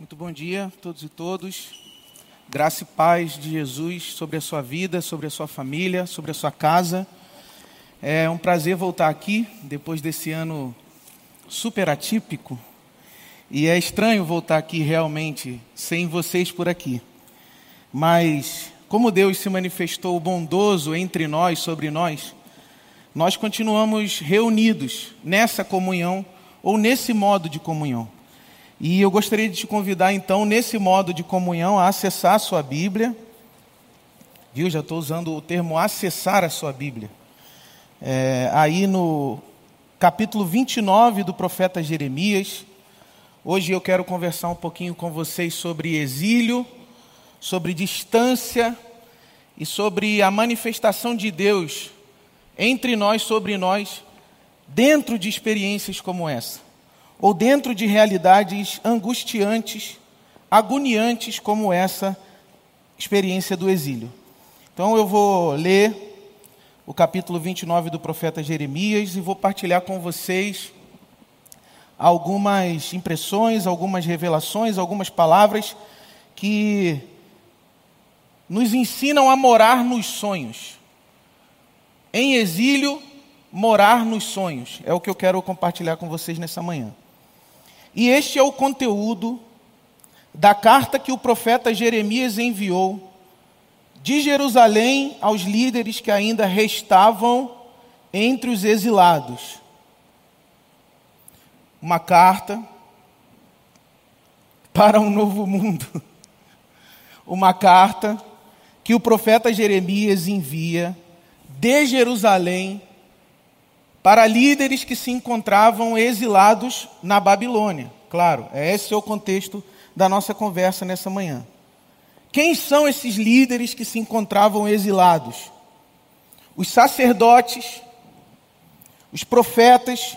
Muito bom dia a todos e todos. Graça e paz de Jesus sobre a sua vida, sobre a sua família, sobre a sua casa. É um prazer voltar aqui depois desse ano super atípico. E é estranho voltar aqui realmente sem vocês por aqui. Mas como Deus se manifestou bondoso entre nós, sobre nós, nós continuamos reunidos nessa comunhão ou nesse modo de comunhão. E eu gostaria de te convidar, então, nesse modo de comunhão, a acessar a sua Bíblia. Viu? Já estou usando o termo acessar a sua Bíblia. É, aí no capítulo 29 do profeta Jeremias. Hoje eu quero conversar um pouquinho com vocês sobre exílio, sobre distância e sobre a manifestação de Deus entre nós, sobre nós, dentro de experiências como essa ou dentro de realidades angustiantes, agoniantes como essa experiência do exílio. Então eu vou ler o capítulo 29 do profeta Jeremias e vou partilhar com vocês algumas impressões, algumas revelações, algumas palavras que nos ensinam a morar nos sonhos. Em exílio, morar nos sonhos. É o que eu quero compartilhar com vocês nessa manhã. E este é o conteúdo da carta que o profeta Jeremias enviou de Jerusalém aos líderes que ainda restavam entre os exilados. Uma carta para um novo mundo. Uma carta que o profeta Jeremias envia de Jerusalém para líderes que se encontravam exilados na Babilônia. Claro, esse é o contexto da nossa conversa nessa manhã. Quem são esses líderes que se encontravam exilados? Os sacerdotes, os profetas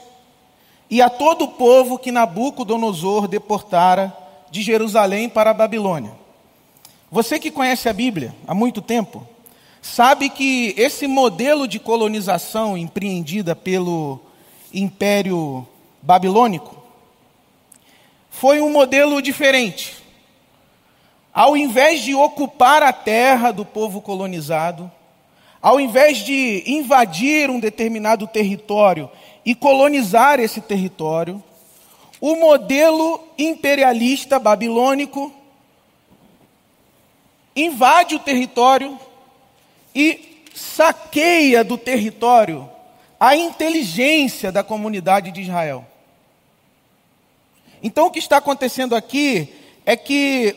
e a todo o povo que Nabucodonosor deportara de Jerusalém para a Babilônia. Você que conhece a Bíblia há muito tempo, sabe que esse modelo de colonização empreendida pelo Império Babilônico foi um modelo diferente. Ao invés de ocupar a terra do povo colonizado, ao invés de invadir um determinado território e colonizar esse território, o modelo imperialista babilônico invade o território e saqueia do território a inteligência da comunidade de Israel. Então, o que está acontecendo aqui é que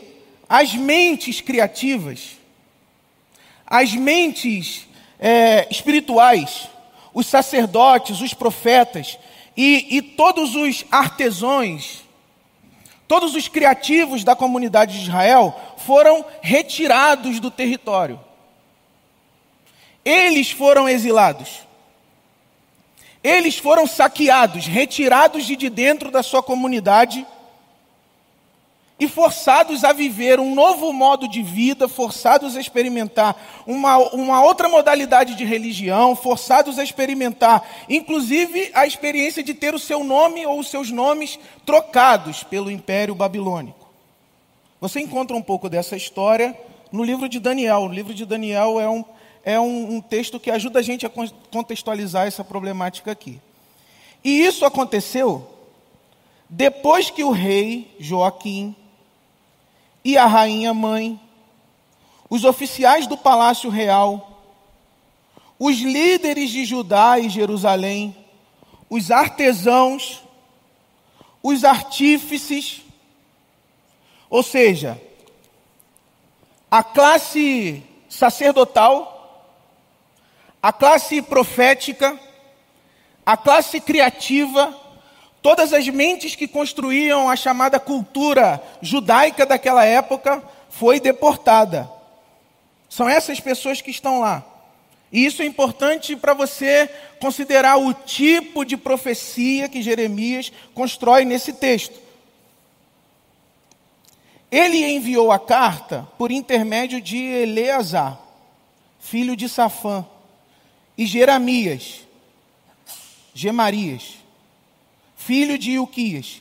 as mentes criativas, as mentes é, espirituais, os sacerdotes, os profetas e, e todos os artesãos, todos os criativos da comunidade de Israel foram retirados do território. Eles foram exilados. Eles foram saqueados, retirados de dentro da sua comunidade e forçados a viver um novo modo de vida, forçados a experimentar uma, uma outra modalidade de religião, forçados a experimentar, inclusive, a experiência de ter o seu nome ou os seus nomes trocados pelo Império Babilônico. Você encontra um pouco dessa história no livro de Daniel. O livro de Daniel é um é um, um texto que ajuda a gente a contextualizar essa problemática aqui. E isso aconteceu depois que o rei Joaquim e a rainha mãe, os oficiais do palácio real, os líderes de Judá e Jerusalém, os artesãos, os artífices, ou seja, a classe sacerdotal a classe profética, a classe criativa, todas as mentes que construíam a chamada cultura judaica daquela época foi deportada. São essas pessoas que estão lá. E isso é importante para você considerar o tipo de profecia que Jeremias constrói nesse texto. Ele enviou a carta por intermédio de Eleazar, filho de Safã, e Jeremias, Gemarias, filho de Ilquias,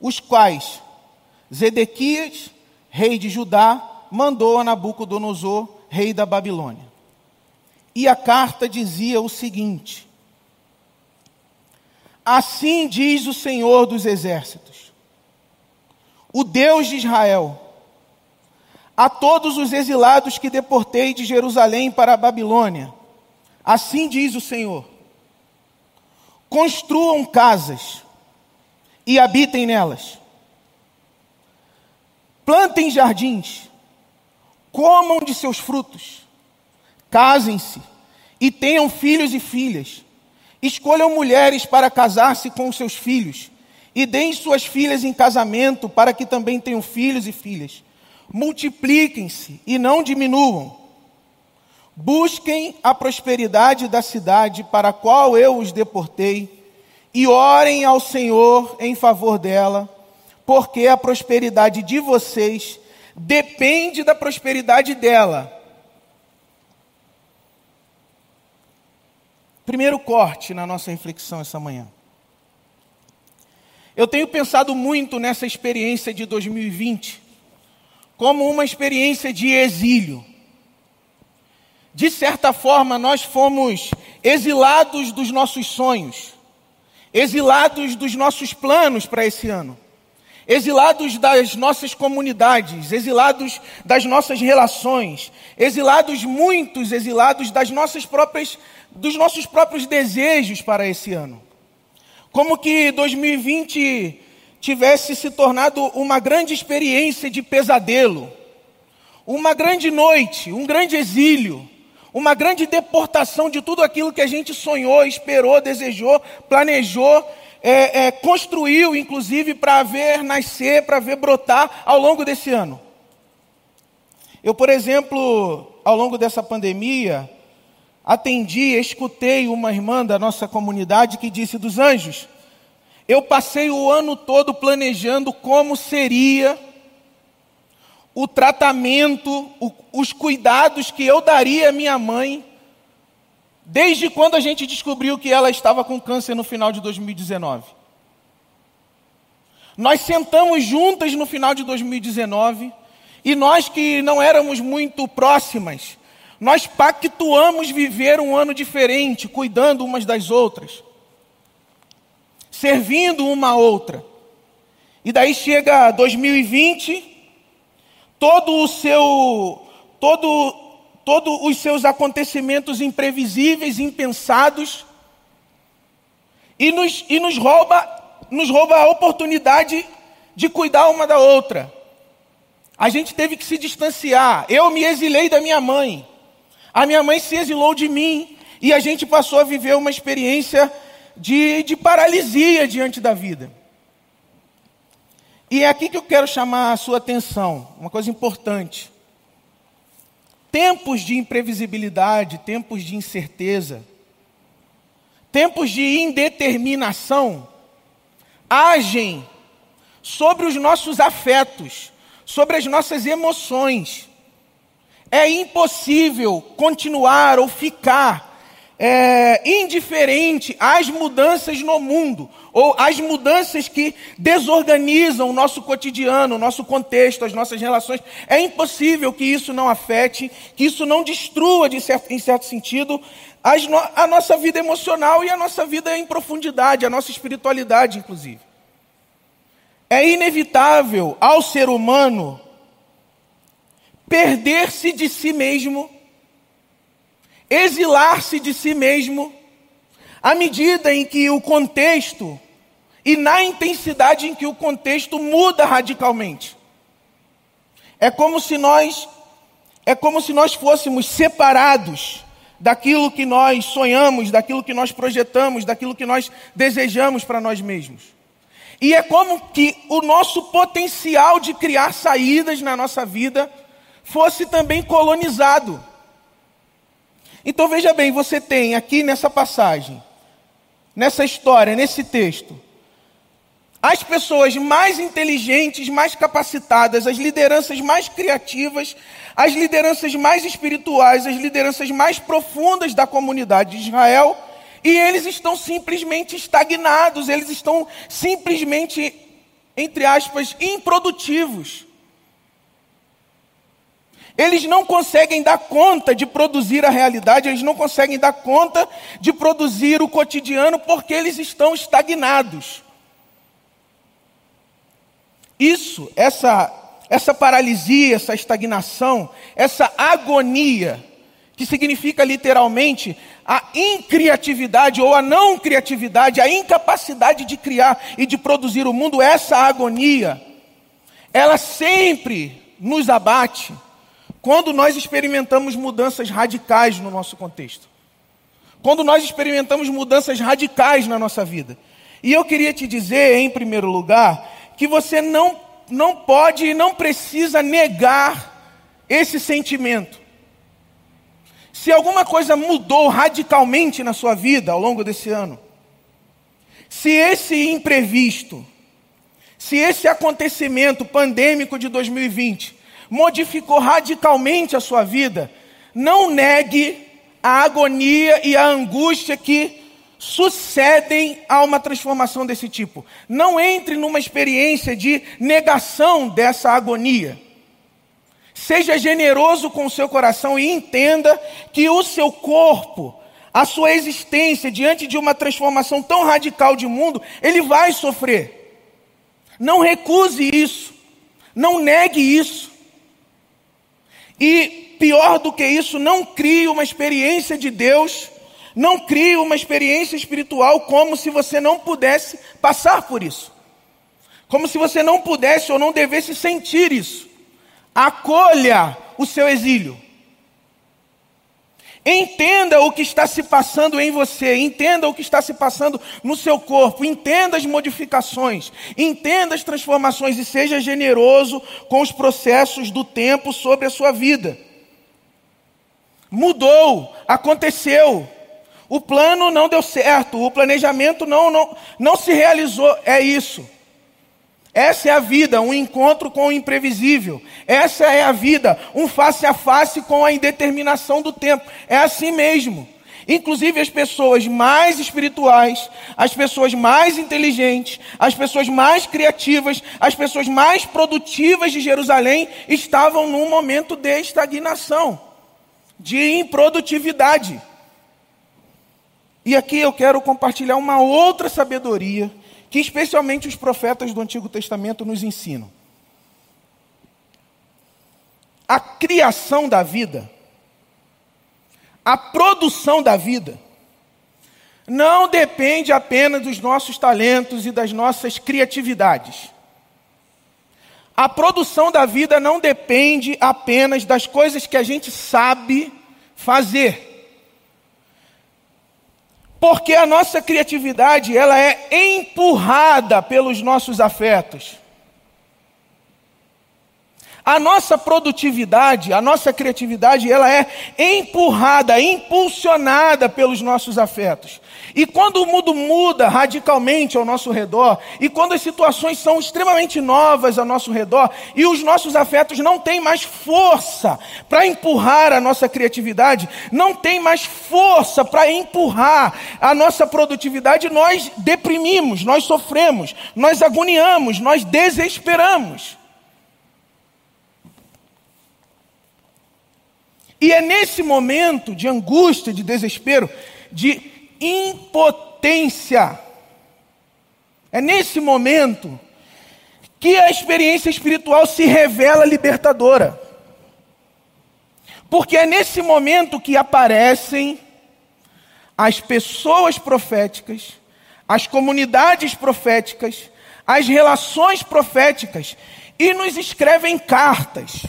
os quais Zedequias, rei de Judá, mandou a Nabucodonosor, rei da Babilônia. E a carta dizia o seguinte: Assim diz o Senhor dos exércitos, o Deus de Israel, a todos os exilados que deportei de Jerusalém para a Babilônia, assim diz o Senhor: construam casas e habitem nelas, plantem jardins, comam de seus frutos, casem-se e tenham filhos e filhas. Escolham mulheres para casar-se com seus filhos, e deem suas filhas em casamento, para que também tenham filhos e filhas. Multipliquem-se e não diminuam. Busquem a prosperidade da cidade para a qual eu os deportei, e orem ao Senhor em favor dela, porque a prosperidade de vocês depende da prosperidade dela Primeiro corte na nossa reflexão essa manhã. Eu tenho pensado muito nessa experiência de 2020 como uma experiência de exílio. De certa forma, nós fomos exilados dos nossos sonhos, exilados dos nossos planos para esse ano, exilados das nossas comunidades, exilados das nossas relações, exilados muitos, exilados das nossas próprias dos nossos próprios desejos para esse ano. Como que 2020 tivesse se tornado uma grande experiência de pesadelo, uma grande noite, um grande exílio, uma grande deportação de tudo aquilo que a gente sonhou, esperou, desejou, planejou, é, é, construiu, inclusive, para ver nascer, para ver brotar ao longo desse ano. Eu, por exemplo, ao longo dessa pandemia, atendi, escutei uma irmã da nossa comunidade que disse: dos anjos, eu passei o ano todo planejando como seria o tratamento, o, os cuidados que eu daria à minha mãe, desde quando a gente descobriu que ela estava com câncer no final de 2019. Nós sentamos juntas no final de 2019 e nós que não éramos muito próximas, nós pactuamos viver um ano diferente, cuidando umas das outras, servindo uma outra. E daí chega 2020, todo o seu, todo, todos os seus acontecimentos imprevisíveis, impensados, e nos, e nos rouba, nos rouba a oportunidade de cuidar uma da outra. A gente teve que se distanciar. Eu me exilei da minha mãe. A minha mãe se exilou de mim e a gente passou a viver uma experiência de, de paralisia diante da vida. E é aqui que eu quero chamar a sua atenção, uma coisa importante. Tempos de imprevisibilidade, tempos de incerteza, tempos de indeterminação, agem sobre os nossos afetos, sobre as nossas emoções. É impossível continuar ou ficar é, indiferente às mudanças no mundo, ou às mudanças que desorganizam o nosso cotidiano, o nosso contexto, as nossas relações. É impossível que isso não afete, que isso não destrua, de certo, em certo sentido, no, a nossa vida emocional e a nossa vida em profundidade, a nossa espiritualidade, inclusive. É inevitável ao ser humano perder-se de si mesmo, exilar-se de si mesmo, à medida em que o contexto e na intensidade em que o contexto muda radicalmente. É como se nós é como se nós fôssemos separados daquilo que nós sonhamos, daquilo que nós projetamos, daquilo que nós desejamos para nós mesmos. E é como que o nosso potencial de criar saídas na nossa vida fosse também colonizado. Então veja bem, você tem aqui nessa passagem, nessa história, nesse texto, as pessoas mais inteligentes, mais capacitadas, as lideranças mais criativas, as lideranças mais espirituais, as lideranças mais profundas da comunidade de Israel, e eles estão simplesmente estagnados, eles estão simplesmente entre aspas, improdutivos. Eles não conseguem dar conta de produzir a realidade, eles não conseguem dar conta de produzir o cotidiano porque eles estão estagnados. Isso, essa, essa paralisia, essa estagnação, essa agonia, que significa literalmente a incriatividade ou a não criatividade, a incapacidade de criar e de produzir o mundo, essa agonia, ela sempre nos abate quando nós experimentamos mudanças radicais no nosso contexto. Quando nós experimentamos mudanças radicais na nossa vida. E eu queria te dizer, em primeiro lugar, que você não, não pode e não precisa negar esse sentimento. Se alguma coisa mudou radicalmente na sua vida ao longo desse ano, se esse imprevisto, se esse acontecimento pandêmico de 2020 modificou radicalmente a sua vida, não negue a agonia e a angústia que sucedem a uma transformação desse tipo. Não entre numa experiência de negação dessa agonia. Seja generoso com o seu coração e entenda que o seu corpo, a sua existência diante de uma transformação tão radical de mundo, ele vai sofrer. Não recuse isso. Não negue isso. E pior do que isso, não crie uma experiência de Deus, não crie uma experiência espiritual como se você não pudesse passar por isso. Como se você não pudesse ou não devesse sentir isso. Acolha o seu exílio. Entenda o que está se passando em você, entenda o que está se passando no seu corpo, entenda as modificações, entenda as transformações e seja generoso com os processos do tempo sobre a sua vida. Mudou, aconteceu. O plano não deu certo, o planejamento não, não, não se realizou, é isso. Essa é a vida, um encontro com o imprevisível. Essa é a vida, um face a face com a indeterminação do tempo. É assim mesmo. Inclusive as pessoas mais espirituais, as pessoas mais inteligentes, as pessoas mais criativas, as pessoas mais produtivas de Jerusalém estavam num momento de estagnação, de improdutividade. E aqui eu quero compartilhar uma outra sabedoria que especialmente os profetas do Antigo Testamento nos ensinam. A criação da vida, a produção da vida, não depende apenas dos nossos talentos e das nossas criatividades. A produção da vida não depende apenas das coisas que a gente sabe fazer. Porque a nossa criatividade, ela é empurrada pelos nossos afetos. A nossa produtividade, a nossa criatividade, ela é empurrada, impulsionada pelos nossos afetos. E quando o mundo muda radicalmente ao nosso redor, e quando as situações são extremamente novas ao nosso redor, e os nossos afetos não têm mais força para empurrar a nossa criatividade, não tem mais força para empurrar a nossa produtividade, nós deprimimos, nós sofremos, nós agoniamos, nós desesperamos. E é nesse momento de angústia, de desespero, de impotência, é nesse momento que a experiência espiritual se revela libertadora. Porque é nesse momento que aparecem as pessoas proféticas, as comunidades proféticas, as relações proféticas e nos escrevem cartas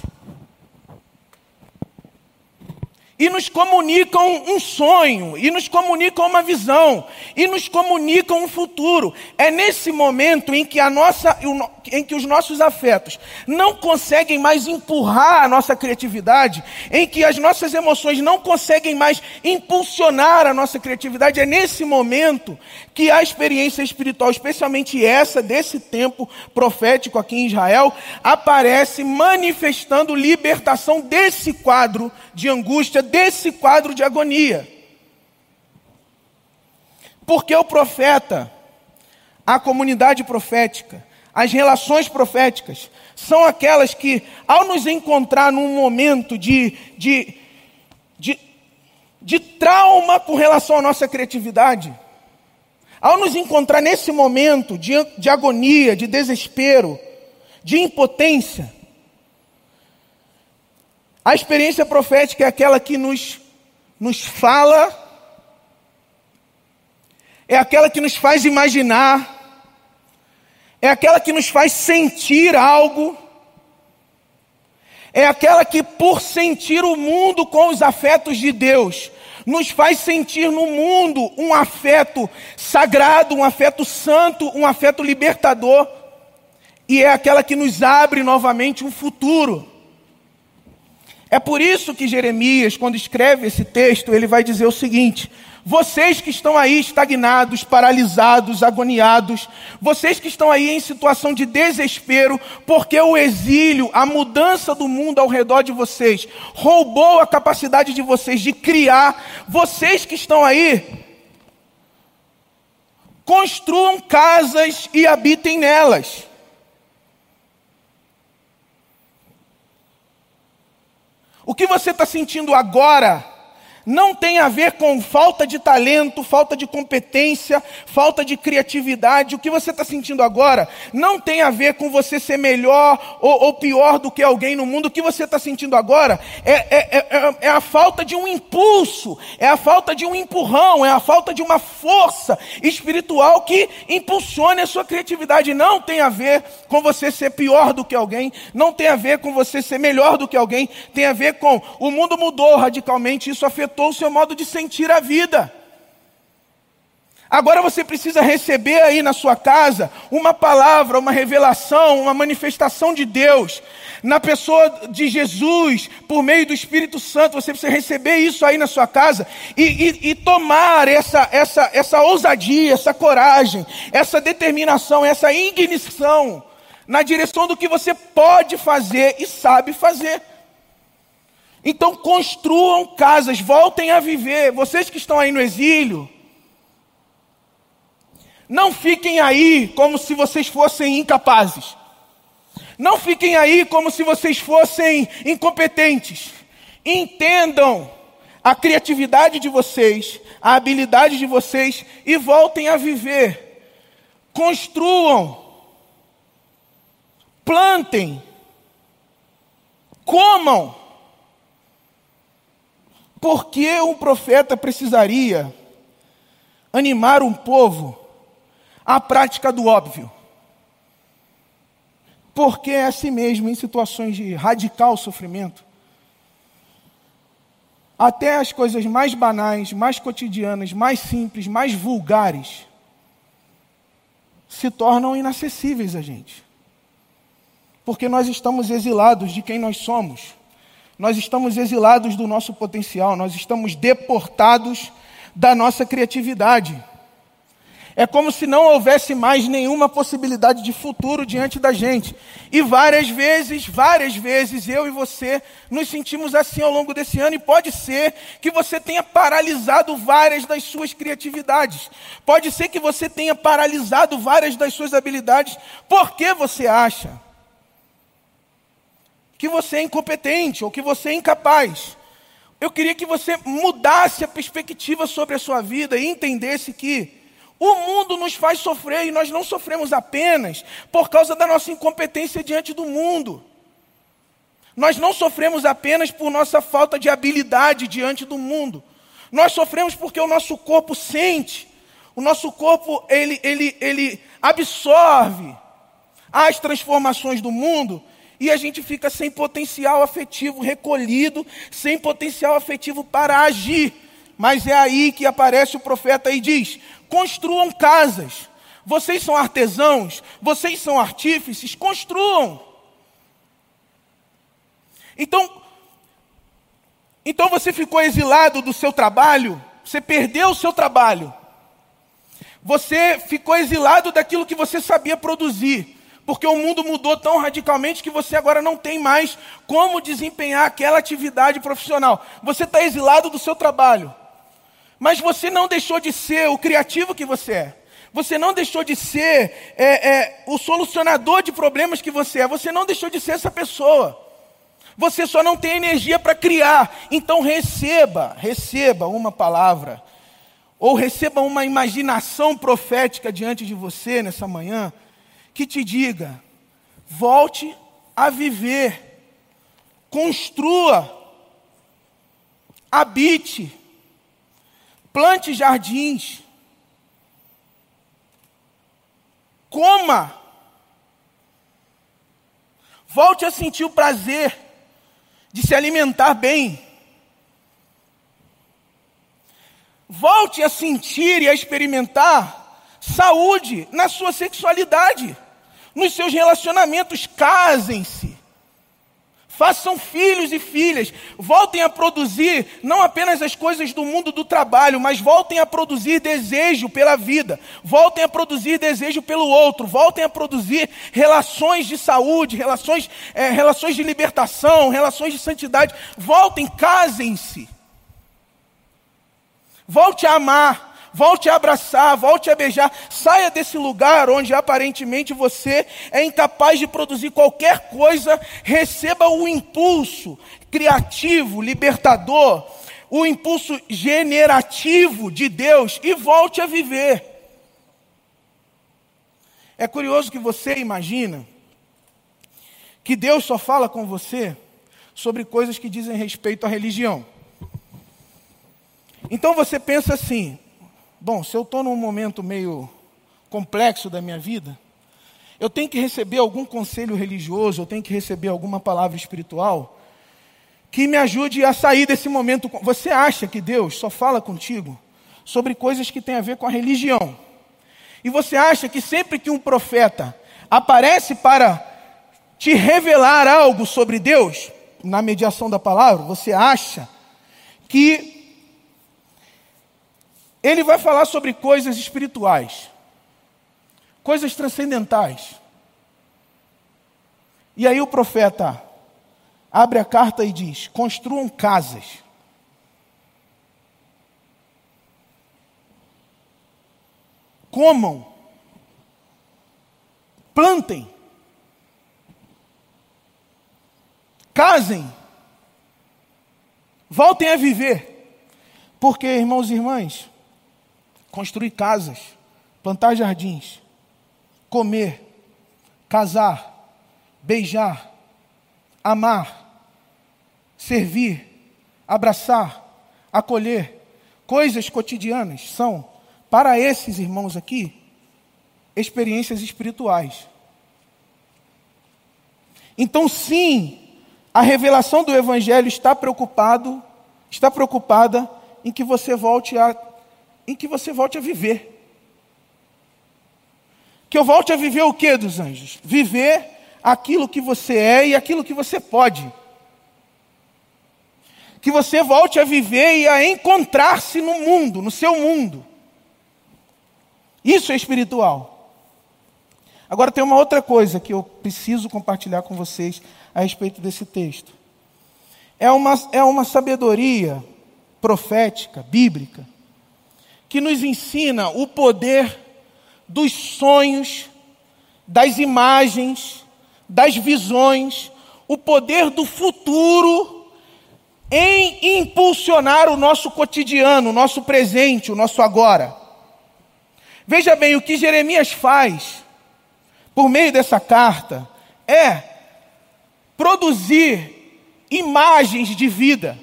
e nos comunicam um sonho, e nos comunicam uma visão, e nos comunicam um futuro. É nesse momento em que, a nossa, em que os nossos afetos não conseguem mais empurrar a nossa criatividade, em que as nossas emoções não conseguem mais impulsionar a nossa criatividade, é nesse momento que a experiência espiritual, especialmente essa desse tempo profético aqui em Israel, aparece manifestando libertação desse quadro de angústia, desse quadro de agonia. Porque o profeta, a comunidade profética, as relações proféticas, são aquelas que, ao nos encontrar num momento de, de, de, de trauma com relação à nossa criatividade, ao nos encontrar nesse momento de, de agonia, de desespero, de impotência, a experiência profética é aquela que nos, nos fala, é aquela que nos faz imaginar, é aquela que nos faz sentir algo, é aquela que, por sentir o mundo com os afetos de Deus, nos faz sentir no mundo um afeto sagrado, um afeto santo, um afeto libertador, e é aquela que nos abre novamente um futuro. É por isso que Jeremias, quando escreve esse texto, ele vai dizer o seguinte: vocês que estão aí estagnados, paralisados, agoniados, vocês que estão aí em situação de desespero, porque o exílio, a mudança do mundo ao redor de vocês, roubou a capacidade de vocês de criar, vocês que estão aí, construam casas e habitem nelas. O que você está sentindo agora não tem a ver com falta de talento, falta de competência, falta de criatividade. O que você está sentindo agora não tem a ver com você ser melhor ou, ou pior do que alguém no mundo. O que você está sentindo agora é, é, é, é, a falta de um impulso, é a falta de um empurrão, é a falta de uma força espiritual que impulsione a sua criatividade. Não tem a ver com você ser pior do que alguém, não tem a ver com você ser melhor do que alguém, tem a ver com o mundo mudou radicalmente, isso afetou afetou o seu modo de sentir a vida. Agora você precisa receber aí na sua casa uma palavra, uma revelação, uma manifestação de Deus. Na pessoa de Jesus, por meio do Espírito Santo, você precisa receber isso aí na sua casa e, e, e tomar essa, essa, essa ousadia, essa coragem, essa determinação, essa ignição na direção do que você pode fazer e sabe fazer. Então construam casas, voltem a viver. Vocês que estão aí no exílio, não fiquem aí como se vocês fossem incapazes. Não fiquem aí como se vocês fossem incompetentes. Entendam a criatividade de vocês, a habilidade de vocês e voltem a viver. Construam. Plantem. Comam. Por que um profeta precisaria animar um povo à prática do óbvio? Porque é assim mesmo, em situações de radical sofrimento, até as coisas mais banais, mais cotidianas, mais simples, mais vulgares, se tornam inacessíveis a gente. Porque nós estamos exilados de quem nós somos nós estamos exilados do nosso potencial, nós estamos deportados da nossa criatividade. É como se não houvesse mais nenhuma possibilidade de futuro diante da gente. E várias vezes, várias vezes, eu e você nos sentimos assim ao longo desse ano, e pode ser que você tenha paralisado várias das suas criatividades. Pode ser que você tenha paralisado várias das suas habilidades. Por que você acha? Que você é incompetente ou que você é incapaz. Eu queria que você mudasse a perspectiva sobre a sua vida e entendesse que o mundo nos faz sofrer e nós não sofremos apenas por causa da nossa incompetência diante do mundo. Nós não sofremos apenas por nossa falta de habilidade diante do mundo. Nós sofremos porque o nosso corpo sente, o nosso corpo ele, ele, ele absorve as transformações do mundo e a gente fica sem potencial afetivo recolhido, sem potencial afetivo para agir. Mas é aí que aparece o profeta e diz: construam casas. Vocês são artesãos, vocês são artífices, construam. Então, então você ficou exilado do seu trabalho, você perdeu o seu trabalho. Você ficou exilado daquilo que você sabia produzir porque o mundo mudou tão radicalmente que você agora não tem mais como desempenhar aquela atividade profissional. Você está exilado do seu trabalho. Mas você não deixou de ser o criativo que você é. Você não deixou de ser é, é, o solucionador de problemas que você é. Você não deixou de ser essa pessoa. Você só não tem energia para criar. Então receba, receba uma palavra. Ou receba uma imaginação profética diante de você nessa manhã. Que te diga: volte a viver. Construa. Habite. Plante jardins Coma. Volte a sentir o prazer de se alimentar bem. Volte a sentir e a experimentar saúde na sua sexualidade, nos seus relacionamentos. Casem-se. Façam filhos e filhas, voltem a produzir não apenas as coisas do mundo do trabalho, mas voltem a produzir desejo pela vida, voltem a produzir desejo pelo outro, voltem a produzir relações de saúde, relações, é, relações de libertação, relações de santidade. Voltem, casem-se. Volte a amar volte a abraçar, volte a beijar. Saia desse lugar onde aparentemente você é incapaz de produzir qualquer coisa. Receba o impulso criativo, libertador, o impulso generativo de Deus e volte a viver. É curioso que você imagina que Deus só fala com você sobre coisas que dizem respeito à religião. Então você pensa assim: Bom, se eu estou num momento meio complexo da minha vida, eu tenho que receber algum conselho religioso, eu tenho que receber alguma palavra espiritual que me ajude a sair desse momento. Você acha que Deus só fala contigo sobre coisas que têm a ver com a religião? E você acha que sempre que um profeta aparece para te revelar algo sobre Deus, na mediação da palavra, você acha que ele vai falar sobre coisas espirituais, coisas transcendentais. E aí o profeta abre a carta e diz: construam casas. Comam, plantem, casem, voltem a viver. Porque, irmãos e irmãs, construir casas, plantar jardins, comer, casar, beijar, amar, servir, abraçar, acolher, coisas cotidianas são, para esses irmãos aqui, experiências espirituais. Então, sim, a revelação do Evangelho está preocupado, está preocupada em que você volte a em que você volte a viver. Que eu volte a viver o que dos anjos? Viver aquilo que você é e aquilo que você pode. Que você volte a viver e a encontrar-se no mundo, no seu mundo. Isso é espiritual. Agora tem uma outra coisa que eu preciso compartilhar com vocês a respeito desse texto. É uma, é uma sabedoria profética, bíblica, que nos ensina o poder dos sonhos, das imagens, das visões, o poder do futuro em impulsionar o nosso cotidiano, o nosso presente, o nosso agora. Veja bem, o que Jeremias faz por meio dessa carta é produzir imagens de vida.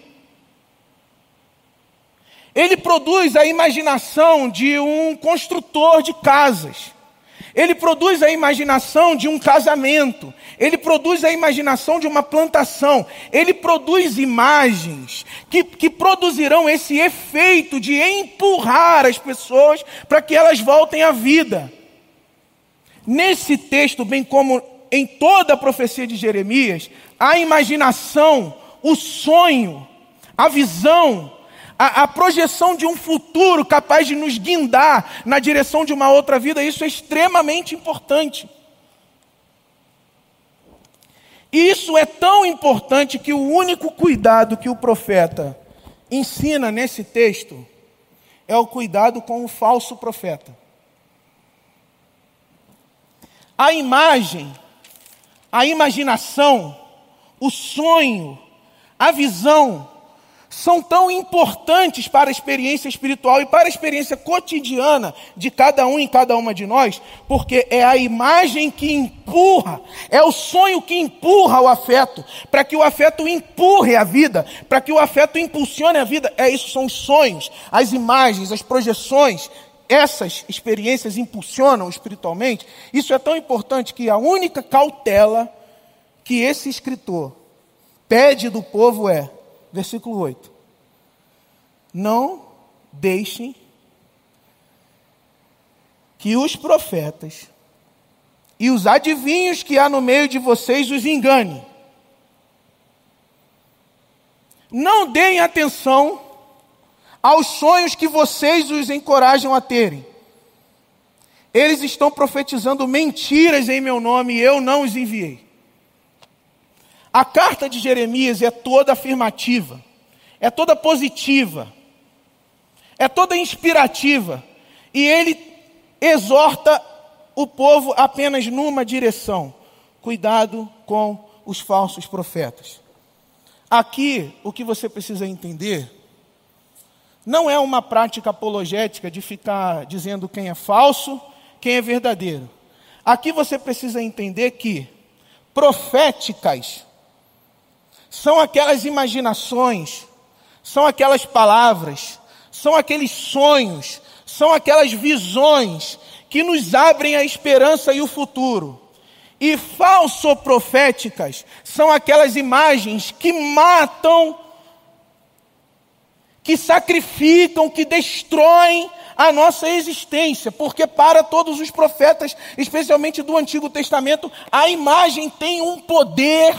Ele produz a imaginação de um construtor de casas. Ele produz a imaginação de um casamento. Ele produz a imaginação de uma plantação. Ele produz imagens que, que produzirão esse efeito de empurrar as pessoas para que elas voltem à vida. Nesse texto, bem como em toda a profecia de Jeremias, a imaginação, o sonho, a visão, a, a, projeção de um futuro capaz de nos guindar na direção de uma outra vida, isso é extremamente importante. E isso é tão importante que o único cuidado que o profeta ensina nesse texto é o cuidado com o falso profeta. a imagem, a imaginação, o sonho, a visão, são tão importantes para a experiência espiritual e para a experiência cotidiana de cada um e cada uma de nós, porque é a imagem que empurra, é o sonho que empurra o afeto, para que o afeto empurre a vida, para que o afeto impulsione a vida. É isso, são os sonhos, as imagens, as projeções. Essas experiências impulsionam espiritualmente. Isso é tão importante que a única cautela que esse escritor pede do povo é versículo 8. Não deixem que os profetas e os adivinhos que há no meio de vocês os engane. Não deem atenção aos sonhos que vocês os encorajam a terem. Eles estão profetizando mentiras em meu nome e eu não os enviei. A carta de Jeremias é toda afirmativa, é toda positiva, é toda inspirativa, e ele exorta o povo apenas numa direção: cuidado com os falsos profetas. Aqui, o que você precisa entender não é uma prática apologética de ficar dizendo quem é falso, quem é verdadeiro. Aqui você precisa entender que proféticas são aquelas imaginações, são aquelas palavras, são aqueles sonhos, são aquelas visões que nos abrem a esperança e o futuro. E falso-proféticas são aquelas imagens que matam, que sacrificam, que destroem a nossa existência, porque para todos os profetas, especialmente do Antigo Testamento, a imagem tem um poder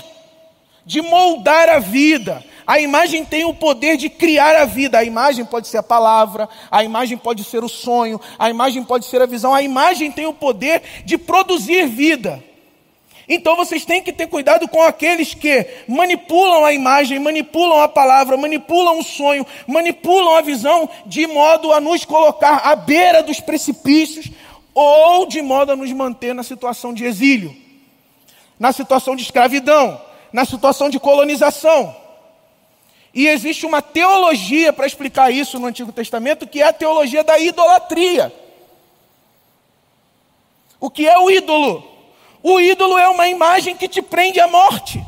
de moldar a vida. A imagem tem o poder de criar a vida. A imagem pode ser a palavra, a imagem pode ser o sonho, a imagem pode ser a visão. A imagem tem o poder de produzir vida. Então vocês têm que ter cuidado com aqueles que manipulam a imagem, manipulam a palavra, manipulam o sonho, manipulam a visão, de modo a nos colocar à beira dos precipícios ou de modo a nos manter na situação de exílio, na situação de escravidão na situação de colonização. E existe uma teologia para explicar isso no Antigo Testamento, que é a teologia da idolatria. O que é o ídolo? O ídolo é uma imagem que te prende à morte.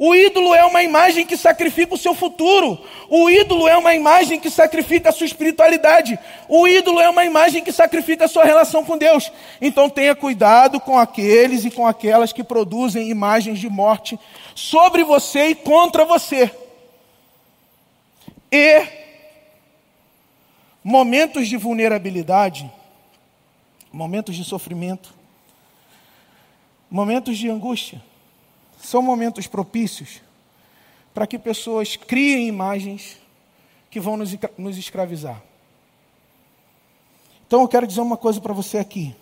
O ídolo é uma imagem que sacrifica o seu futuro. O ídolo é uma imagem que sacrifica a sua espiritualidade. O ídolo é uma imagem que sacrifica a sua relação com Deus. Então tenha cuidado com aqueles e com aquelas que produzem imagens de morte sobre você e contra você. E momentos de vulnerabilidade, momentos de sofrimento, momentos de angústia são momentos propícios para que pessoas criem imagens que vão nos, escravizar. Então eu quero dizer uma coisa para você aqui.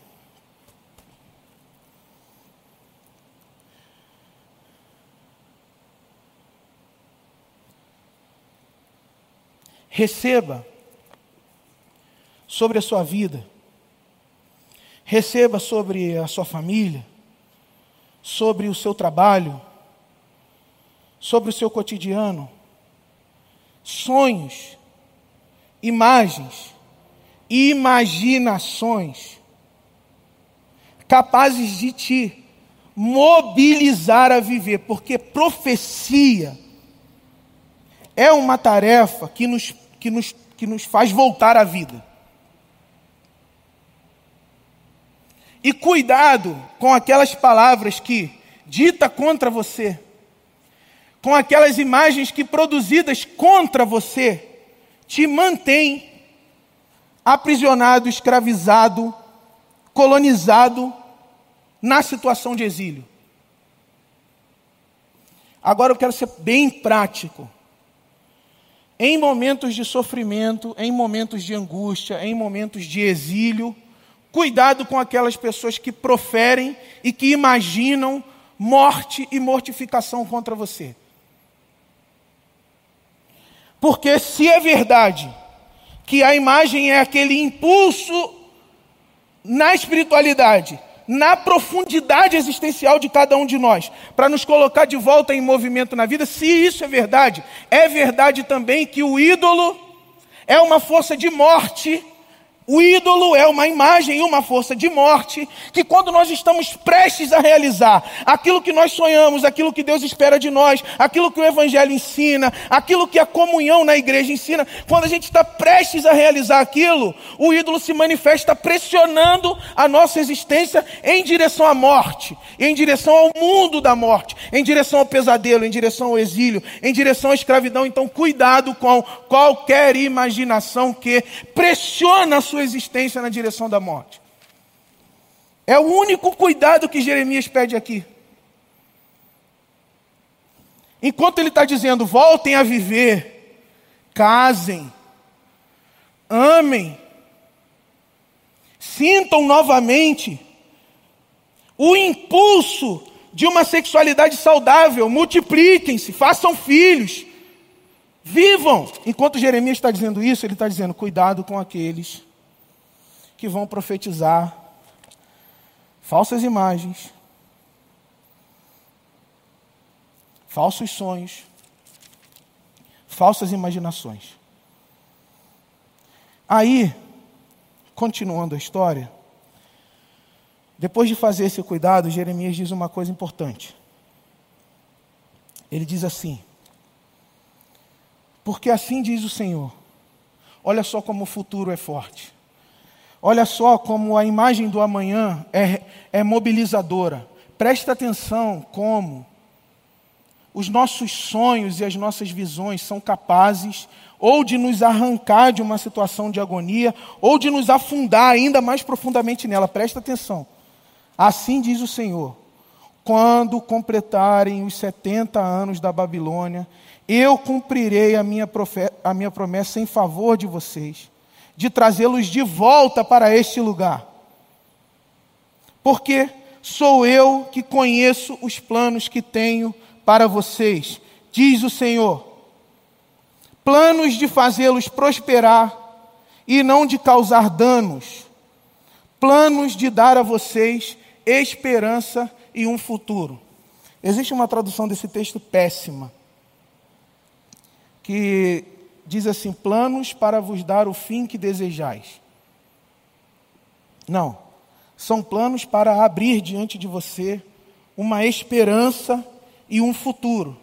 Receba sobre a sua vida, receba sobre a sua família, sobre o seu trabalho, sobre o seu cotidiano, sonhos, imagens, imaginações capazes de te mobilizar a viver, porque profecia é uma tarefa que nos, que nos, que nos faz voltar à vida. E cuidado com aquelas palavras que dita contra você, com aquelas imagens que produzidas contra você te mantém aprisionado, escravizado, colonizado na situação de exílio. Agora eu quero ser bem prático. Em momentos de sofrimento, em momentos de angústia, em momentos de exílio, Cuidado com aquelas pessoas que proferem e que imaginam morte e mortificação contra você. Porque se é verdade que a imagem é aquele impulso na espiritualidade, na profundidade existencial de cada um de nós, para nos colocar de volta em movimento na vida, se isso é verdade, é verdade também que o ídolo é uma força de morte o ídolo é uma imagem e uma força de morte, que quando nós estamos prestes a realizar aquilo que nós sonhamos, aquilo que Deus espera de nós, aquilo que o Evangelho ensina, aquilo que a comunhão na igreja ensina, quando a gente está prestes a realizar aquilo, o ídolo se manifesta pressionando a nossa existência em direção à morte, em direção ao mundo da morte, em direção ao pesadelo, em direção ao exílio, em direção à escravidão. Então, cuidado com qualquer imaginação que pressiona a sua sua existência na direção da morte. É o único cuidado que Jeremias pede aqui. Enquanto ele está dizendo, voltem a viver, casem, amem, sintam novamente o impulso de uma sexualidade saudável, multipliquem-se, façam filhos, vivam. Enquanto Jeremias está dizendo isso, ele está dizendo: cuidado com aqueles que vão profetizar falsas imagens, falsos sonhos, falsas imaginações. Aí, continuando a história, depois de fazer esse cuidado, Jeremias diz uma coisa importante. Ele diz assim: Porque assim diz o Senhor, olha só como o futuro é forte. Olha só como a imagem do amanhã é, é mobilizadora. Presta atenção como os nossos sonhos e as nossas visões são capazes ou de nos arrancar de uma situação de agonia, ou de nos afundar ainda mais profundamente nela. Presta atenção. Assim diz o Senhor: quando completarem os 70 anos da Babilônia, eu cumprirei a minha, a minha promessa em favor de vocês de trazê-los de volta para este lugar. Porque sou eu que conheço os planos que tenho para vocês, diz o Senhor. Planos de fazê-los prosperar e não de causar danos. Planos de dar a vocês esperança e um futuro. Existe uma tradução desse texto péssima, que diz assim: planos para vos dar o fim que desejais. Não, são planos para abrir diante de você uma esperança e um futuro.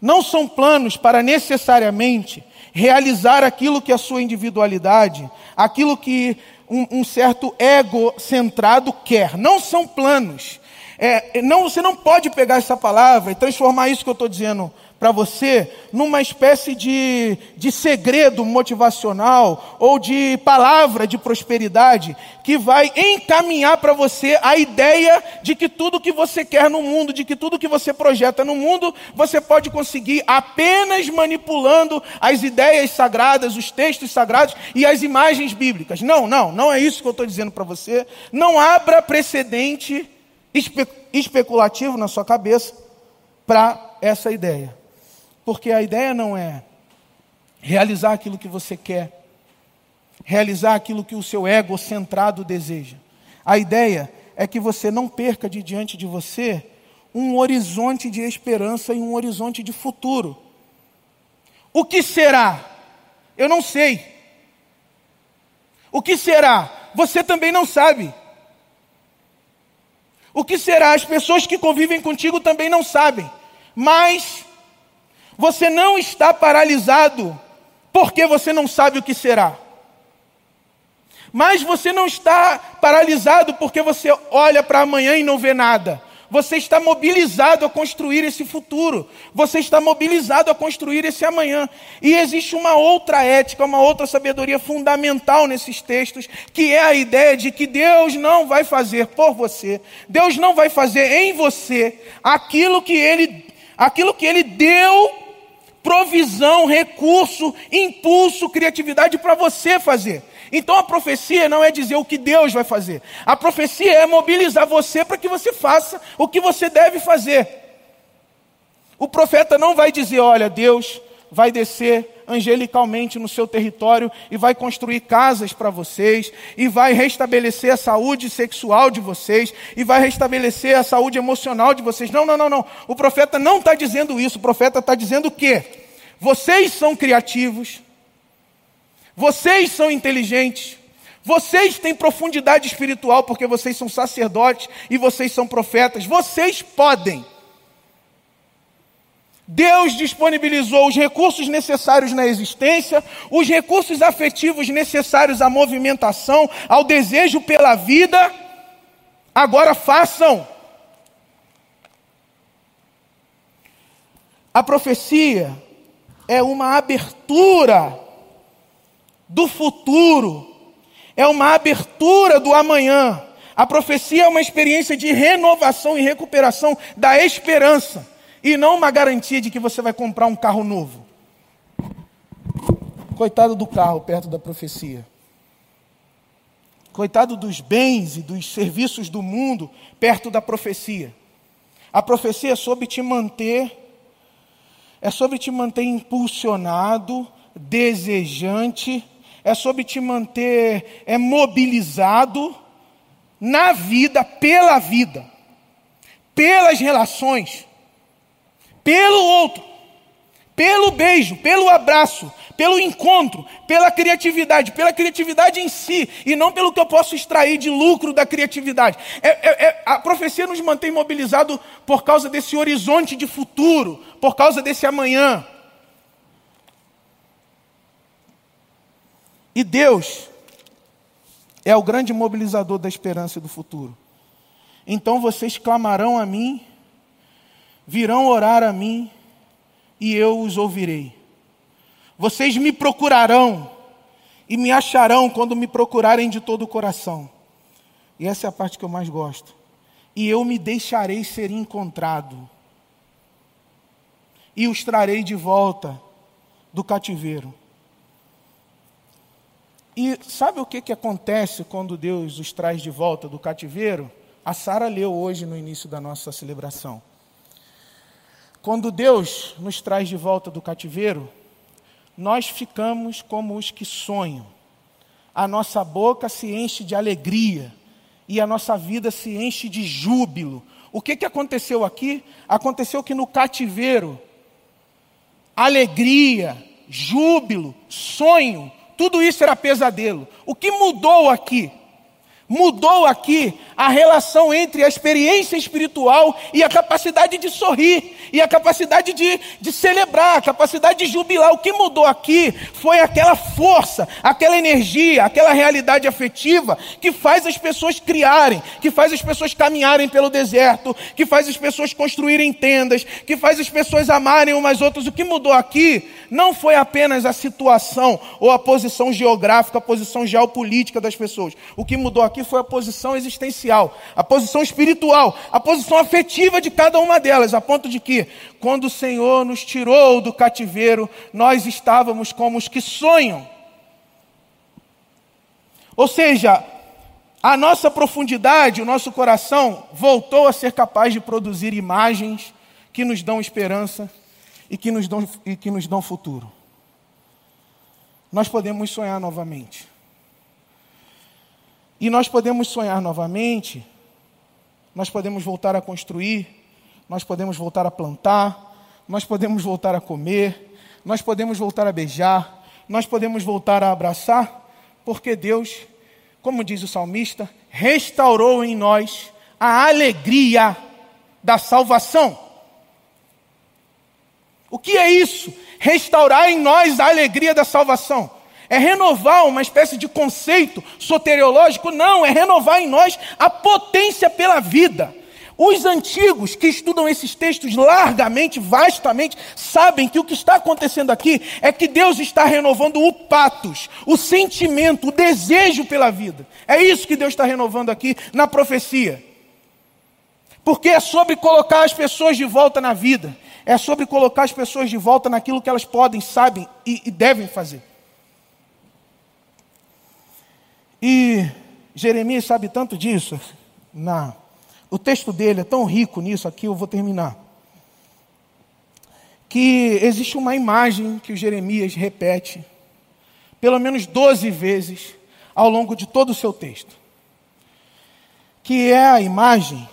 Não são planos para necessariamente realizar aquilo que a sua individualidade, aquilo que um, um certo ego centrado quer. Não são planos. É, não, você não pode pegar essa palavra e transformar isso que eu estou dizendo para você numa espécie de, de segredo motivacional ou de palavra de prosperidade que vai encaminhar para você a ideia de que tudo que você quer no mundo, de que tudo que você projeta no mundo, você pode conseguir apenas manipulando as ideias sagradas, os textos sagrados e as imagens bíblicas. Não, não, não é isso que eu estou dizendo para você. Não abra precedente espe especulativo na sua cabeça para essa ideia. Porque a ideia não é realizar aquilo que você quer, realizar aquilo que o seu ego centrado deseja. A ideia é que você não perca de diante de você um horizonte de esperança e um horizonte de futuro. O que será? Eu não sei. O que será? Você também não sabe. O que será? As pessoas que convivem contigo também não sabem. Mas você não está paralisado porque você não sabe o que será. Mas você não está paralisado porque você olha para amanhã e não vê nada. Você está mobilizado a construir esse futuro. Você está mobilizado a construir esse amanhã. E existe uma outra ética, uma outra sabedoria fundamental nesses textos, que é a ideia de que Deus não vai fazer por você, Deus não vai fazer em você aquilo que ele, aquilo que ele deu provisão, recurso, impulso, criatividade para você fazer. Então a profecia não é dizer o que Deus vai fazer. A profecia é mobilizar você para que você faça o que você deve fazer. O profeta não vai dizer, olha, Deus vai descer angelicalmente no seu território e vai construir casas para vocês, e vai restabelecer a saúde sexual de vocês, e vai restabelecer a saúde emocional de vocês. Não, não, não, não. O profeta não está dizendo isso. O profeta está dizendo o quê? Vocês são criativos, vocês são inteligentes, vocês têm profundidade espiritual porque vocês são sacerdotes e vocês são profetas. Vocês podem Deus disponibilizou os recursos necessários na existência, os recursos afetivos necessários à movimentação, ao desejo pela vida. Agora façam. A profecia é uma abertura do futuro, é uma abertura do amanhã. A profecia é uma experiência de renovação e recuperação da esperança e não uma garantia de que você vai comprar um carro novo. Coitado do carro perto da profecia. Coitado dos bens e dos serviços do mundo perto da profecia. A profecia é sobre te manter, é sobre te manter impulsionado, desejante, é sobre te manter é mobilizado na vida, pela vida, pelas relações pelo outro, pelo beijo, pelo abraço, pelo encontro, pela criatividade, pela criatividade em si, e não pelo que eu posso extrair de lucro da criatividade. É, é, é, a profecia nos mantém mobilizados por causa desse horizonte de futuro, por causa desse amanhã. E Deus é o grande mobilizador da esperança e do futuro. Então vocês clamarão a mim virão orar a mim e eu os ouvirei. Vocês me procurarão e me acharão quando me procurarem de todo o coração. E essa é a parte que eu mais gosto. E eu me deixarei ser encontrado. E os trarei de volta do cativeiro. E sabe o que, que acontece quando Deus os traz de volta do cativeiro? A Sara leu hoje no início da nossa celebração. Quando Deus nos traz de volta do cativeiro, nós ficamos como os que sonham. A nossa boca se enche de alegria e a nossa vida se enche de júbilo. O que, que aconteceu aqui? Aconteceu que no cativeiro, alegria, júbilo, sonho, tudo isso era pesadelo. O que mudou aqui? Mudou aqui a relação entre a experiência espiritual e a capacidade de sorrir, e a capacidade de, de celebrar, a capacidade de jubilar. O que mudou aqui foi aquela força, aquela energia, aquela realidade afetiva que faz as pessoas criarem, que faz as pessoas caminharem pelo deserto, que faz as pessoas construírem tendas, que faz as pessoas amarem umas outras. O que mudou aqui não foi apenas a situação ou a posição geográfica, a posição geopolítica das pessoas. O que mudou aqui foi a posição existencial, a posição espiritual, a posição afetiva de cada uma delas, a ponto de que, quando o Senhor nos tirou do cativeiro, nós estávamos como os que sonham. Ou seja, a nossa profundidade, o nosso coração voltou a ser capaz de produzir imagens que nos dão esperança e que nos dão, e que nos dão futuro. Nós podemos sonhar novamente. E nós podemos sonhar novamente, nós podemos voltar a construir, nós podemos voltar a plantar, nós podemos voltar a comer, nós podemos voltar a beijar, nós podemos voltar a abraçar, porque Deus, como diz o salmista, restaurou em nós a alegria da salvação. O que é isso? Restaurar em nós a alegria da salvação. É renovar uma espécie de conceito soteriológico? Não, é renovar em nós a potência pela vida. Os antigos que estudam esses textos largamente, vastamente, sabem que o que está acontecendo aqui é que Deus está renovando o patos, o sentimento, o desejo pela vida. É isso que Deus está renovando aqui na profecia. Porque é sobre colocar as pessoas de volta na vida, é sobre colocar as pessoas de volta naquilo que elas podem, sabem e, e devem fazer. E Jeremias sabe tanto disso. o texto dele é tão rico nisso, aqui eu vou terminar. que existe uma imagem que o Jeremias repete pelo menos 12 vezes ao longo de todo o seu texto, que é a imagem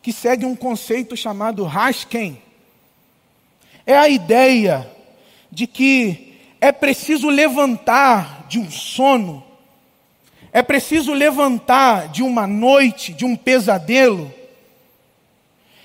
que segue um conceito chamado Hasken. É a ideia de que é preciso levantar de um sono, é preciso levantar de uma noite, de um pesadelo,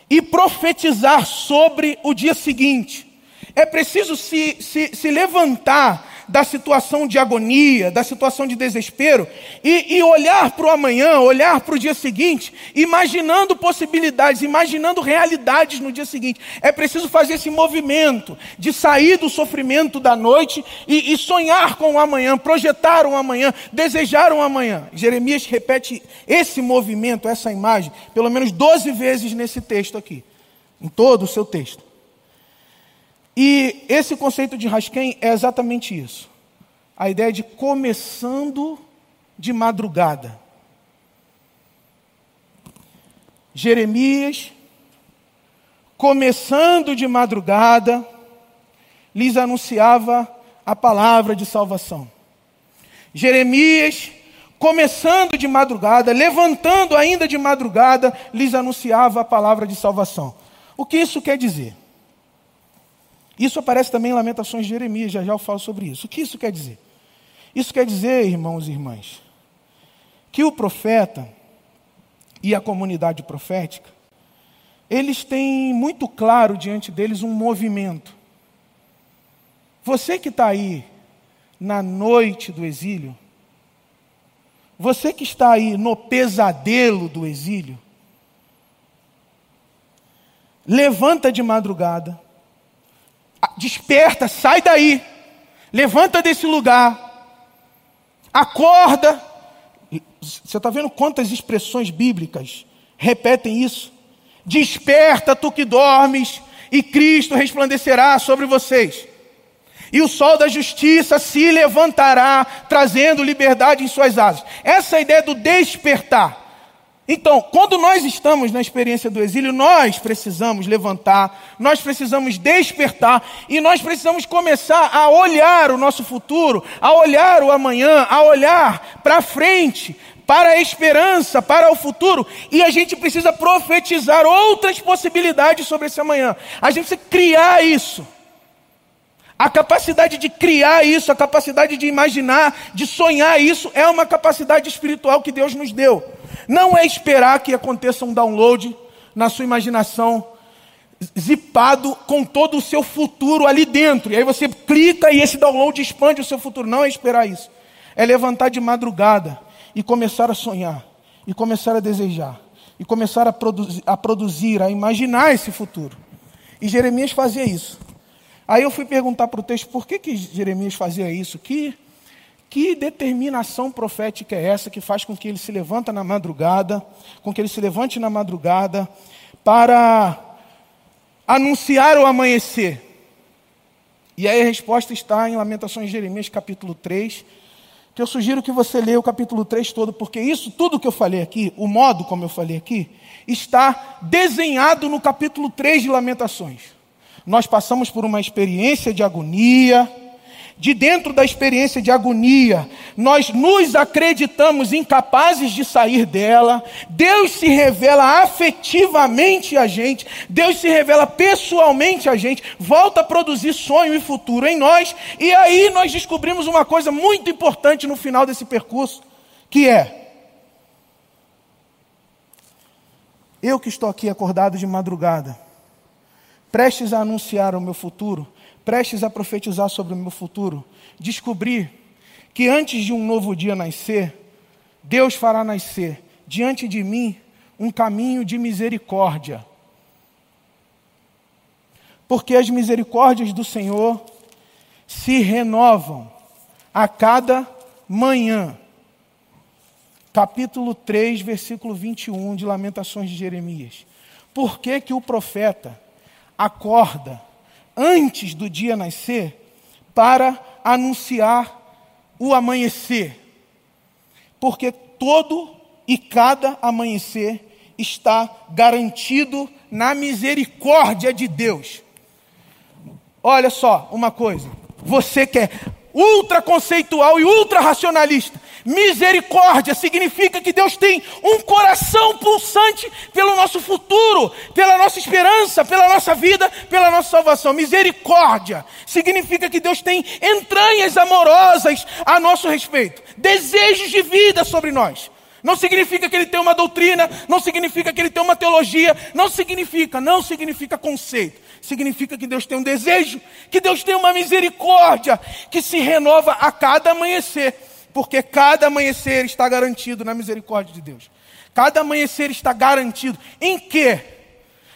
e profetizar sobre o dia seguinte. É preciso se, se, se levantar da situação de agonia, da situação de desespero, e, e olhar para o amanhã, olhar para o dia seguinte, imaginando possibilidades, imaginando realidades no dia seguinte. É preciso fazer esse movimento de sair do sofrimento da noite e, e sonhar com o amanhã, projetar um amanhã, desejar um amanhã. Jeremias repete esse movimento, essa imagem, pelo menos 12 vezes nesse texto aqui, em todo o seu texto. E esse conceito de Rasquem é exatamente isso. A ideia de começando de madrugada. Jeremias, começando de madrugada, lhes anunciava a palavra de salvação. Jeremias, começando de madrugada, levantando ainda de madrugada, lhes anunciava a palavra de salvação. O que isso quer dizer? Isso aparece também em Lamentações de Jeremias, já já eu falo sobre isso. O que isso quer dizer? Isso quer dizer, irmãos e irmãs, que o profeta e a comunidade profética, eles têm muito claro diante deles um movimento. Você que está aí na noite do exílio, você que está aí no pesadelo do exílio, levanta de madrugada, desperta, sai daí, levanta desse lugar, acorda. Você está vendo quantas expressões bíblicas repetem isso? Desperta, tu que dormes, e Cristo resplandecerá sobre vocês. E o sol da justiça se levantará, trazendo liberdade em suas asas. Essa é ideia do despertar. Então, quando nós estamos na experiência do exílio, nós precisamos levantar, nós precisamos despertar e nós precisamos começar a olhar o nosso futuro, a olhar o amanhã, a olhar para frente, para a esperança, para o futuro, e a gente precisa profetizar outras possibilidades sobre esse amanhã. A gente precisa criar isso. A capacidade de criar isso, a capacidade de imaginar, de sonhar isso, é uma capacidade espiritual que Deus nos deu. Não é esperar que aconteça um download na sua imaginação, zipado com todo o seu futuro ali dentro. E aí você clica e esse download expande o seu futuro. Não é esperar isso. É levantar de madrugada e começar a sonhar, e começar a desejar, e começar a produzir, a, produzir, a imaginar esse futuro. E Jeremias fazia isso. Aí eu fui perguntar para o texto por que, que Jeremias fazia isso. Que que determinação profética é essa que faz com que ele se levanta na madrugada, com que ele se levante na madrugada para anunciar o amanhecer? E aí a resposta está em Lamentações de Jeremias, capítulo 3, que eu sugiro que você leia o capítulo 3 todo, porque isso tudo que eu falei aqui, o modo como eu falei aqui, está desenhado no capítulo 3 de Lamentações. Nós passamos por uma experiência de agonia, de dentro da experiência de agonia, nós nos acreditamos incapazes de sair dela, Deus se revela afetivamente a gente, Deus se revela pessoalmente a gente, volta a produzir sonho e futuro em nós, e aí nós descobrimos uma coisa muito importante no final desse percurso, que é: eu que estou aqui acordado de madrugada, prestes a anunciar o meu futuro, prestes a profetizar sobre o meu futuro, descobri que antes de um novo dia nascer, Deus fará nascer diante de mim um caminho de misericórdia. Porque as misericórdias do Senhor se renovam a cada manhã. Capítulo 3, versículo 21 de Lamentações de Jeremias. Por que, que o profeta acorda antes do dia nascer para anunciar o amanhecer. Porque todo e cada amanhecer está garantido na misericórdia de Deus. Olha só uma coisa. Você que é ultra conceitual e ultra racionalista. Misericórdia significa que Deus tem um coração pulsante pelo nosso futuro, pela nossa esperança, pela nossa vida, pela nossa salvação. Misericórdia significa que Deus tem entranhas amorosas a nosso respeito, desejos de vida sobre nós. Não significa que ele tem uma doutrina, não significa que ele tem uma teologia, não significa, não significa conceito. Significa que Deus tem um desejo, que Deus tem uma misericórdia que se renova a cada amanhecer, porque cada amanhecer está garantido na misericórdia de Deus. Cada amanhecer está garantido em quê?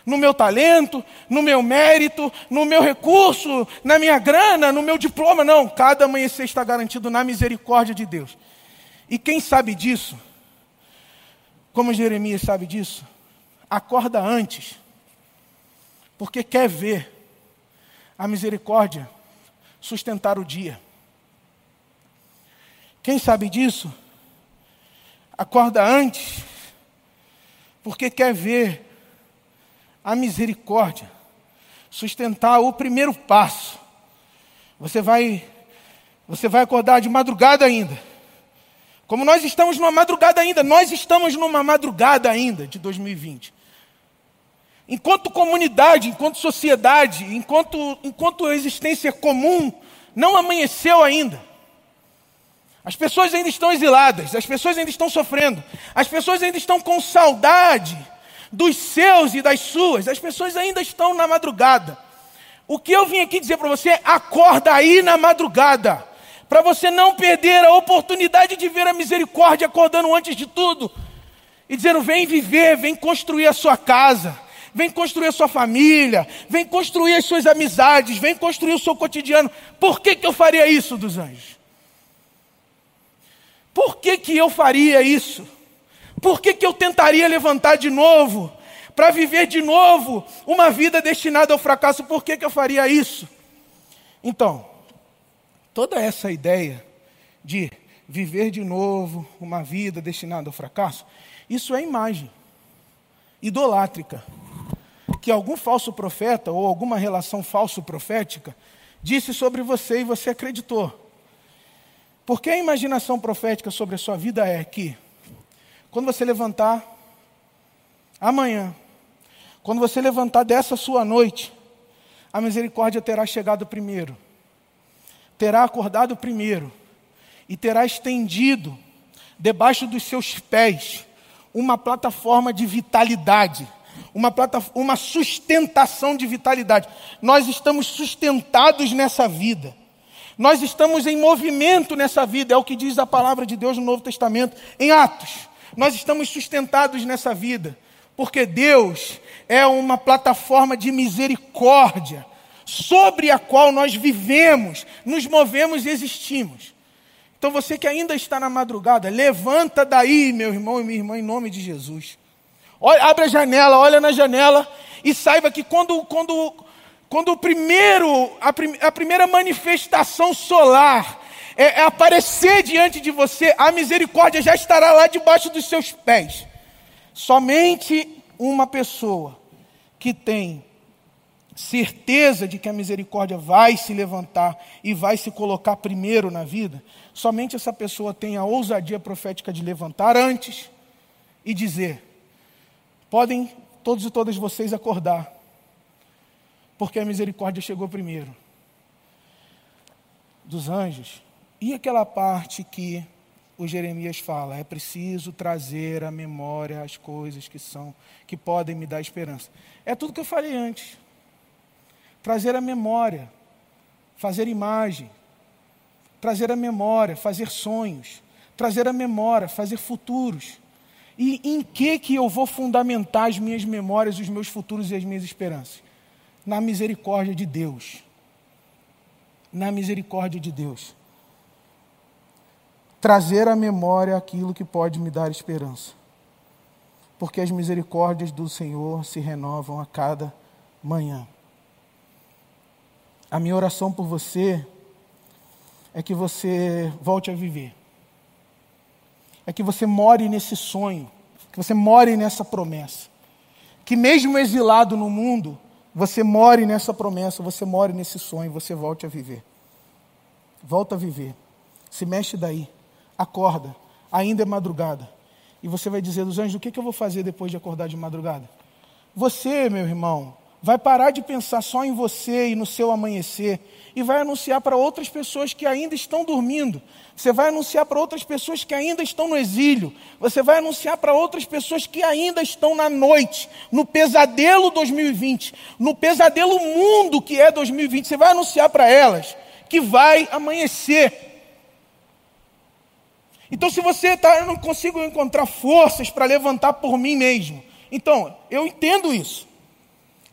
No meu talento, no meu mérito, no meu recurso, na minha grana, no meu diploma, não. Cada amanhecer está garantido na misericórdia de Deus. E quem sabe disso? Como Jeremias sabe disso? Acorda antes, porque quer ver a misericórdia sustentar o dia. Quem sabe disso? Acorda antes, porque quer ver a misericórdia sustentar o primeiro passo. Você vai você vai acordar de madrugada ainda como nós estamos numa madrugada ainda, nós estamos numa madrugada ainda de 2020. Enquanto comunidade, enquanto sociedade, enquanto, enquanto existência comum, não amanheceu ainda. As pessoas ainda estão exiladas, as pessoas ainda estão sofrendo, as pessoas ainda estão com saudade dos seus e das suas, as pessoas ainda estão na madrugada. O que eu vim aqui dizer para você, acorda aí na madrugada para você não perder a oportunidade de ver a misericórdia acordando antes de tudo e dizendo: vem viver, vem construir a sua casa, vem construir a sua família, vem construir as suas amizades, vem construir o seu cotidiano. Por que, que eu faria isso dos anjos? Por que, que eu faria isso? Por que, que eu tentaria levantar de novo? Para viver de novo uma vida destinada ao fracasso, por que, que eu faria isso? Então, Toda essa ideia de viver de novo uma vida destinada ao fracasso, isso é imagem idolátrica que algum falso profeta ou alguma relação falso profética disse sobre você e você acreditou. Porque a imaginação profética sobre a sua vida é que quando você levantar amanhã, quando você levantar dessa sua noite, a misericórdia terá chegado primeiro terá acordado primeiro e terá estendido debaixo dos seus pés uma plataforma de vitalidade, uma, uma sustentação de vitalidade. Nós estamos sustentados nessa vida. Nós estamos em movimento nessa vida, é o que diz a palavra de Deus no Novo Testamento, em Atos. Nós estamos sustentados nessa vida, porque Deus é uma plataforma de misericórdia sobre a qual nós vivemos, nos movemos e existimos. Então você que ainda está na madrugada, levanta daí, meu irmão e minha irmã, em nome de Jesus. Olha, abre a janela, olha na janela e saiba que quando, quando, quando o primeiro, a, prim, a primeira manifestação solar é, é aparecer diante de você, a misericórdia já estará lá debaixo dos seus pés. Somente uma pessoa que tem certeza de que a misericórdia vai se levantar e vai se colocar primeiro na vida, somente essa pessoa tem a ousadia profética de levantar antes e dizer: podem todos e todas vocês acordar, porque a misericórdia chegou primeiro. Dos anjos. E aquela parte que o Jeremias fala, é preciso trazer à memória as coisas que são, que podem me dar esperança. É tudo que eu falei antes trazer a memória, fazer imagem, trazer a memória, fazer sonhos, trazer a memória, fazer futuros. E em que que eu vou fundamentar as minhas memórias, os meus futuros e as minhas esperanças? Na misericórdia de Deus. Na misericórdia de Deus. Trazer à memória aquilo que pode me dar esperança. Porque as misericórdias do Senhor se renovam a cada manhã. A minha oração por você é que você volte a viver. É que você more nesse sonho, que você more nessa promessa. Que mesmo exilado no mundo, você more nessa promessa, você more nesse sonho, você volte a viver. Volta a viver. Se mexe daí. Acorda. Ainda é madrugada. E você vai dizer dos anjos: o que, que eu vou fazer depois de acordar de madrugada? Você, meu irmão, vai parar de pensar só em você e no seu amanhecer e vai anunciar para outras pessoas que ainda estão dormindo. Você vai anunciar para outras pessoas que ainda estão no exílio. Você vai anunciar para outras pessoas que ainda estão na noite, no pesadelo 2020, no pesadelo mundo que é 2020. Você vai anunciar para elas que vai amanhecer. Então, se você está, eu não consigo encontrar forças para levantar por mim mesmo. Então, eu entendo isso.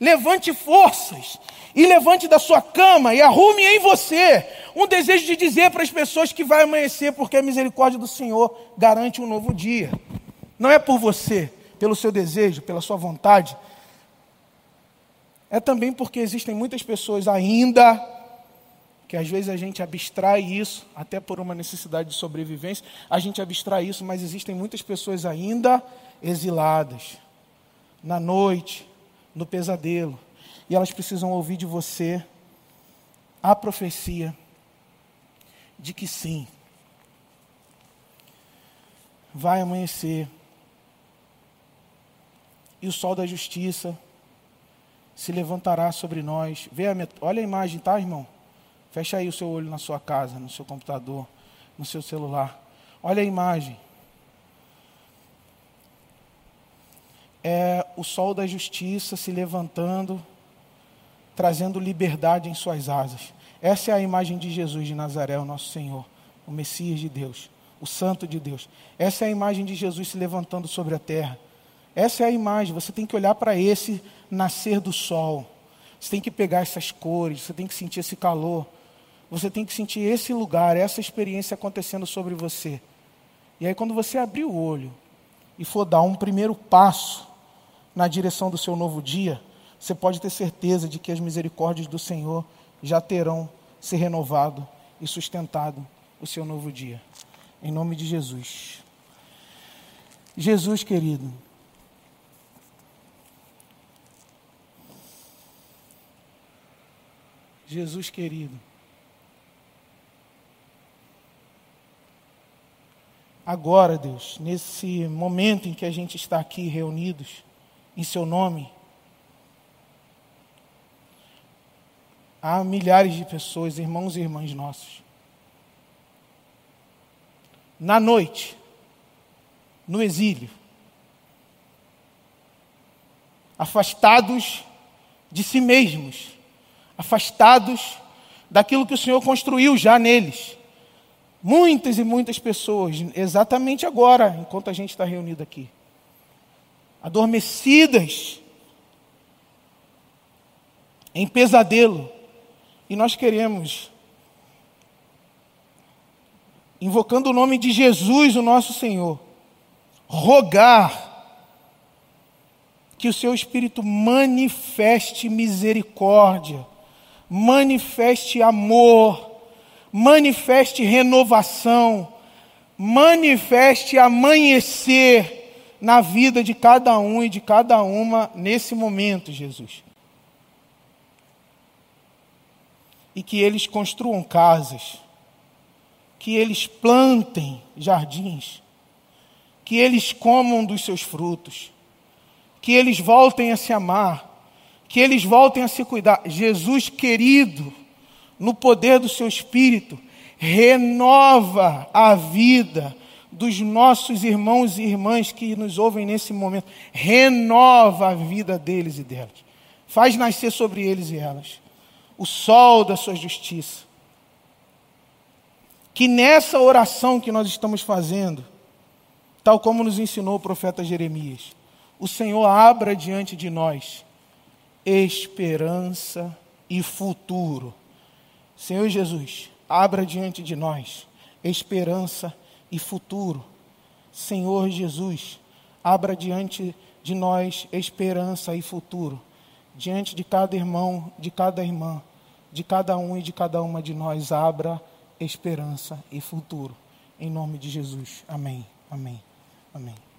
Levante forças e levante da sua cama e arrume em você um desejo de dizer para as pessoas que vai amanhecer, porque a misericórdia do Senhor garante um novo dia. Não é por você, pelo seu desejo, pela sua vontade. É também porque existem muitas pessoas ainda que às vezes a gente abstrai isso, até por uma necessidade de sobrevivência, a gente abstrai isso, mas existem muitas pessoas ainda exiladas, na noite, no pesadelo, e elas precisam ouvir de você a profecia de que sim, vai amanhecer, e o sol da justiça se levantará sobre nós. Vê a met... Olha a imagem, tá, irmão? Fecha aí o seu olho na sua casa, no seu computador, no seu celular. Olha a imagem. É o sol da justiça se levantando, trazendo liberdade em suas asas. Essa é a imagem de Jesus de Nazaré, o nosso Senhor, o Messias de Deus, o Santo de Deus. Essa é a imagem de Jesus se levantando sobre a terra. Essa é a imagem, você tem que olhar para esse nascer do sol. Você tem que pegar essas cores, você tem que sentir esse calor. Você tem que sentir esse lugar, essa experiência acontecendo sobre você. E aí, quando você abrir o olho e for dar um primeiro passo na direção do seu novo dia, você pode ter certeza de que as misericórdias do Senhor já terão se renovado e sustentado o seu novo dia. Em nome de Jesus. Jesus querido, Jesus querido. agora, Deus, nesse momento em que a gente está aqui reunidos em Seu nome, há milhares de pessoas, irmãos e irmãs nossos. Na noite, no exílio, afastados de si mesmos, afastados daquilo que o Senhor construiu já neles. Muitas e muitas pessoas, exatamente agora, enquanto a gente está reunido aqui, adormecidas, em pesadelo, e nós queremos, invocando o nome de Jesus, o nosso Senhor, rogar que o seu Espírito manifeste misericórdia, manifeste amor, manifeste renovação, manifeste amanhecer na vida de cada um e de cada uma nesse momento, Jesus. E que eles construam casas, que eles plantem jardins, que eles comam dos seus frutos, que eles voltem a se amar, que eles voltem a se cuidar. Jesus querido, no poder do seu espírito, renova a vida dos nossos irmãos e irmãs que nos ouvem nesse momento. Renova a vida deles e delas. Faz nascer sobre eles e elas o sol da sua justiça. Que nessa oração que nós estamos fazendo, tal como nos ensinou o profeta Jeremias, o Senhor abra diante de nós esperança e futuro Senhor Jesus, abra diante de nós esperança e futuro. Senhor Jesus, abra diante de nós esperança e futuro. Diante de cada irmão, de cada irmã, de cada um e de cada uma de nós, abra esperança e futuro. Em nome de Jesus. Amém. Amém. Amém.